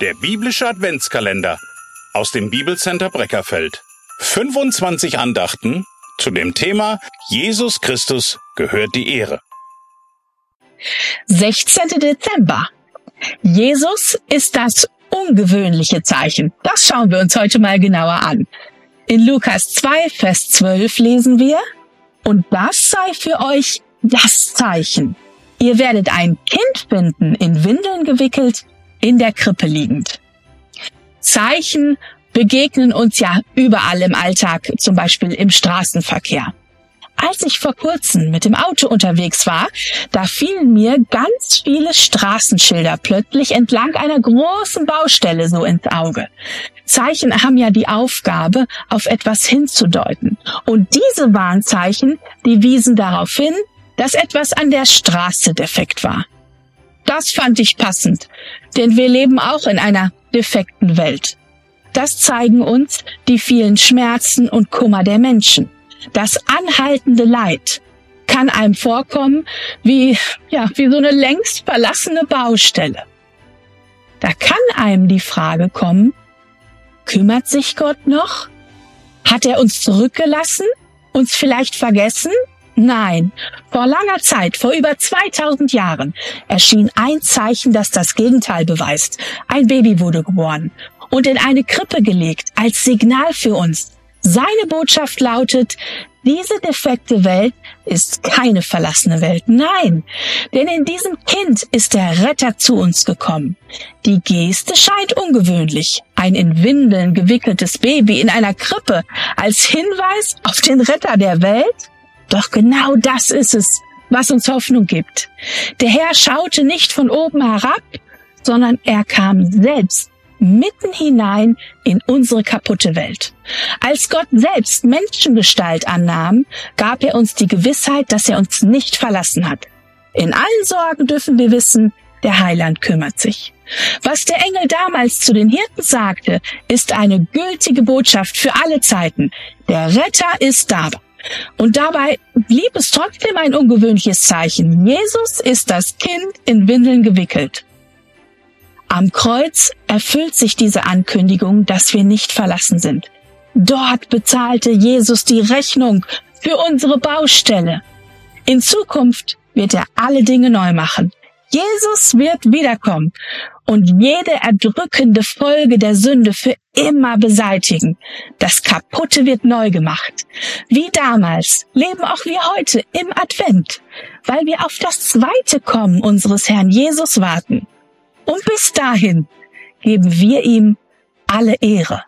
Der biblische Adventskalender aus dem Bibelcenter Breckerfeld. 25 Andachten zu dem Thema Jesus Christus gehört die Ehre. 16. Dezember. Jesus ist das ungewöhnliche Zeichen. Das schauen wir uns heute mal genauer an. In Lukas 2, Vers 12 lesen wir, und das sei für euch das Zeichen. Ihr werdet ein Kind finden, in Windeln gewickelt, in der Krippe liegend. Zeichen begegnen uns ja überall im Alltag, zum Beispiel im Straßenverkehr. Als ich vor kurzem mit dem Auto unterwegs war, da fielen mir ganz viele Straßenschilder plötzlich entlang einer großen Baustelle so ins Auge. Zeichen haben ja die Aufgabe, auf etwas hinzudeuten. Und diese Warnzeichen, die wiesen darauf hin, dass etwas an der Straße defekt war. Das fand ich passend, denn wir leben auch in einer defekten Welt. Das zeigen uns die vielen Schmerzen und Kummer der Menschen. Das anhaltende Leid kann einem vorkommen wie, ja, wie so eine längst verlassene Baustelle. Da kann einem die Frage kommen, kümmert sich Gott noch? Hat er uns zurückgelassen? Uns vielleicht vergessen? Nein, vor langer Zeit, vor über 2000 Jahren, erschien ein Zeichen, das das Gegenteil beweist. Ein Baby wurde geboren und in eine Krippe gelegt als Signal für uns. Seine Botschaft lautet, diese defekte Welt ist keine verlassene Welt. Nein, denn in diesem Kind ist der Retter zu uns gekommen. Die Geste scheint ungewöhnlich. Ein in Windeln gewickeltes Baby in einer Krippe als Hinweis auf den Retter der Welt? Doch genau das ist es, was uns Hoffnung gibt. Der Herr schaute nicht von oben herab, sondern er kam selbst mitten hinein in unsere kaputte Welt. Als Gott selbst Menschengestalt annahm, gab er uns die Gewissheit, dass er uns nicht verlassen hat. In allen Sorgen dürfen wir wissen, der Heiland kümmert sich. Was der Engel damals zu den Hirten sagte, ist eine gültige Botschaft für alle Zeiten. Der Retter ist da. Und dabei blieb es trotzdem ein ungewöhnliches Zeichen. Jesus ist das Kind in Windeln gewickelt. Am Kreuz erfüllt sich diese Ankündigung, dass wir nicht verlassen sind. Dort bezahlte Jesus die Rechnung für unsere Baustelle. In Zukunft wird er alle Dinge neu machen. Jesus wird wiederkommen und jede erdrückende Folge der Sünde für immer beseitigen. Das Kaputte wird neu gemacht. Wie damals leben auch wir heute im Advent, weil wir auf das zweite Kommen unseres Herrn Jesus warten. Und bis dahin geben wir ihm alle Ehre.